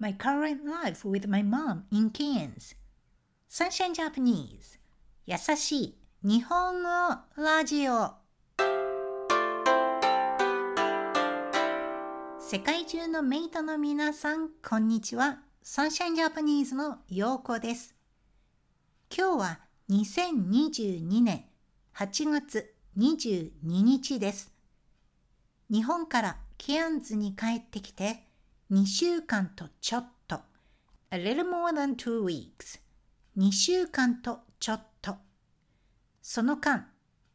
my current life with my mom in Cairns. Sunshine Japanese 優しい日本語ラジオ世界中のメイトの皆さん、こんにちは。Sunshine Japanese のようこです。今日は2022年8月22日です。日本からケアンズに帰ってきて2週間とちょっと。A little more than two weeks 2週間とちょっと。その間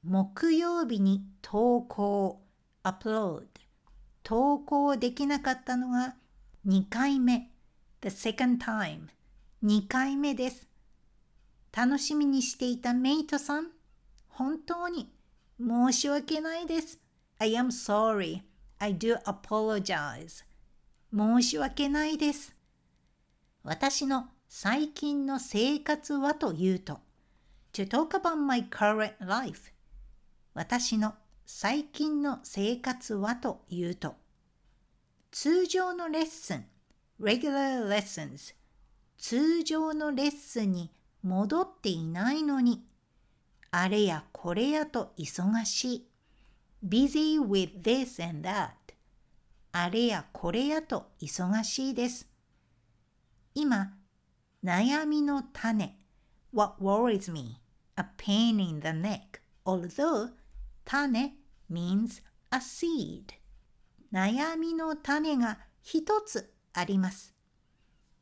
木曜日に投稿。アップロード投稿できなかったのが2回目。The second time 2回目です。楽しみにしていたメイトさん本当に申し訳ないです。I am sorry. I do apologize. 申し訳ないです。私の最近の生活はというと、to talk about my current life 私の最近の生活はというと、通常のレッスン regular lessons 通常のレッスンに戻っていないのに、あれやこれやと忙しい。busy with this and that あれやこれやと忙しいです。今、悩みの種 What worries me? A pain in the neck although 種 means a seed 悩みの種が一つあります。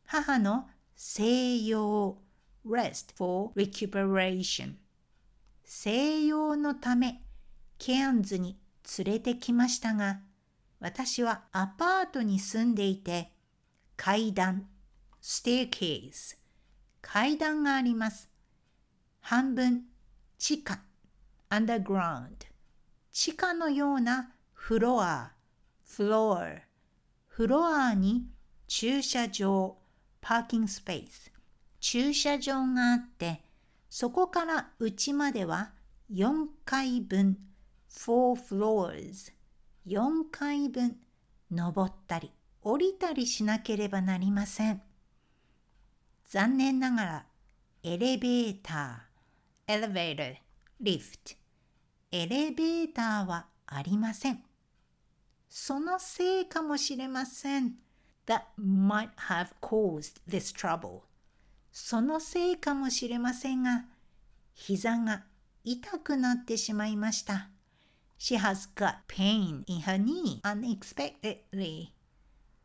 母の静養 rest for recuperation 静養のためケアンズに連れてきましたが、私はアパートに住んでいて、階段、ステーケース、階段があります。半分、地下、アンダーグラウンド、地下のようなフロア、フロア、フロアに駐車場、パーキングスペース、駐車場があって、そこから家までは4階分、four floors 4階分登ったり降りたりしなければなりません。残念ながらエレベーター、エレベーター、リフト、エレベーターはありません。そのせいかもしれません。That might have caused this trouble. そのせいかもしれませんが、膝が痛くなってしまいました。She has got pain in her knee unexpectedly.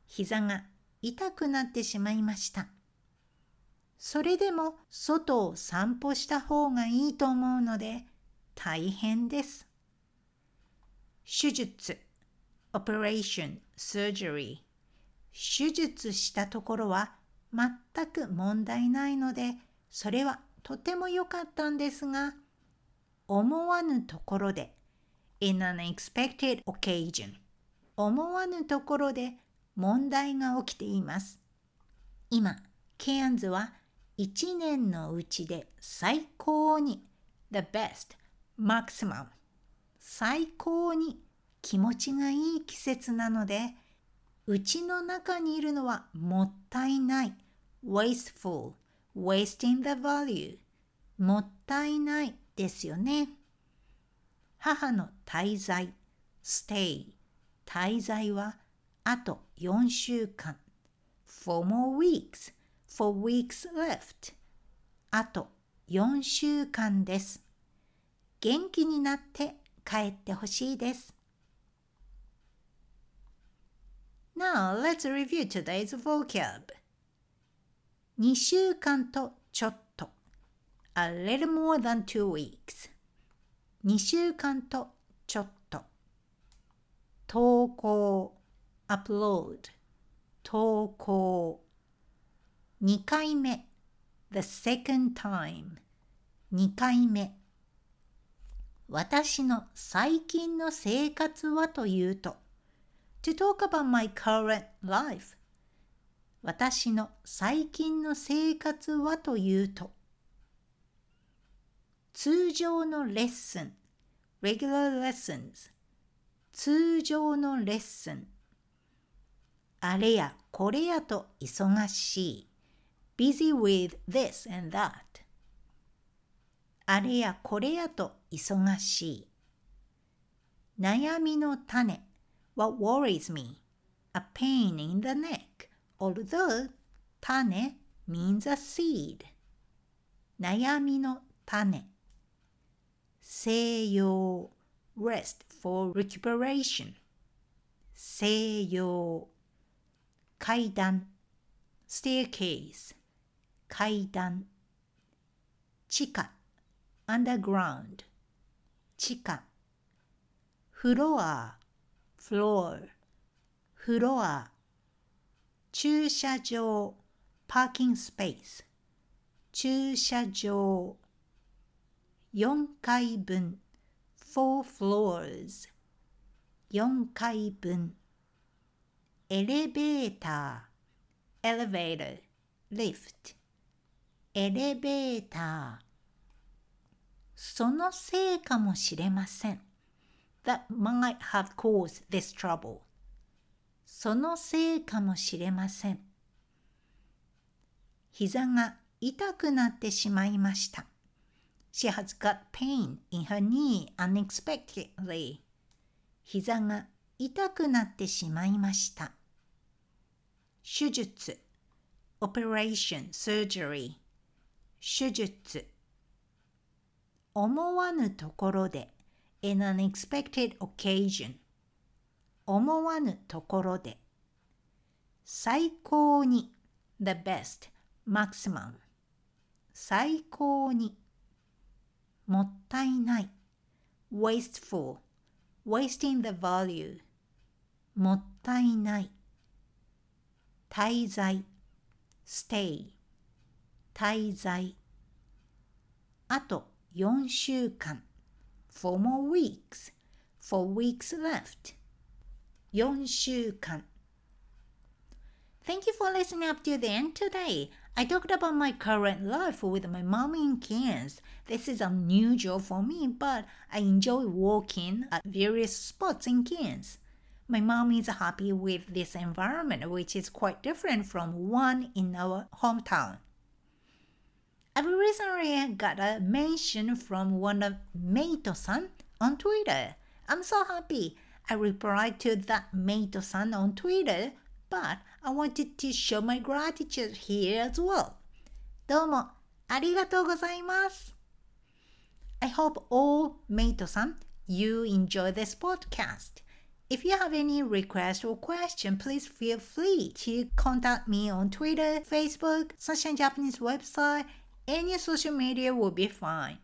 膝が痛くなってしまいました。それでも外を散歩した方がいいと思うので大変です。手術、operation, surgery 手術したところは全く問題ないのでそれはとても良かったんですが思わぬところで in an expected occasion 思わぬところで問題が起きています。今、ケアンズは一年のうちで最高に the best, maximum 最高に気持ちがいい季節なのでうちの中にいるのはもったいない wasteful, wasting the value もったいないですよね。母の滞在、stay、滞在はあと4週間。four more weeks, four weeks left. あと4週間です。元気になって帰ってほしいです。Now let's review today's vocab. 2週間とちょっと。A little more than two weeks. 2週間とちょっと。投稿アップロード投稿。2回目。The second time 2回目。私の最近の生活はというと。To talk about my current life 私の最近の生活はというと。通常のレッスン regular lessons 通常のレッスンあれやこれやと忙しい。busy with this and that. あれやこれやと忙しい。悩みの種 What worries me? A pain in the neck. Although 種 means a seed. 悩みの種西洋 rest for recuperation 西洋階段 staircase 階段地下 underground 地下フロア floor フロア駐車場 parking space 駐車場4階分 four floors 4階分エレベーター elevator lift エレベーターそのせいかもしれません that might have caused this trouble そのせいかもしれません膝が痛くなってしまいました She has got pain in her knee unexpectedly. 膝が痛くなってしまいました。手術 operation, surgery 手術思わぬところで in an unexpected occasion 思わぬところで最高に the best, maximum 最高にもったいない wasteful wasting the value もったいない滞在 stay 滞在あと4週間 four more weeks four weeks left 4週間 Thank you for listening up to the end today. I talked about my current life with my mom in Cairns. This is unusual for me, but I enjoy walking at various spots in Cairns. My mom is happy with this environment, which is quite different from one in our hometown. I've recently got a mention from one of Meito-san on Twitter. I'm so happy. I replied to that Meito-san on Twitter but I wanted to show my gratitude here as well. どうもありがとうございます。I hope all mate-san you enjoy this podcast. If you have any request or question, please feel free to contact me on Twitter, Facebook, Sunshine Japanese website, any social media will be fine.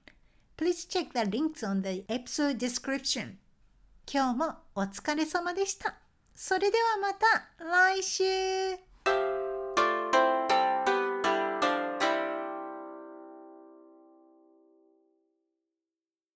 Please check the links on the episode description. 今日もお疲れ様でした。 それではまた来週。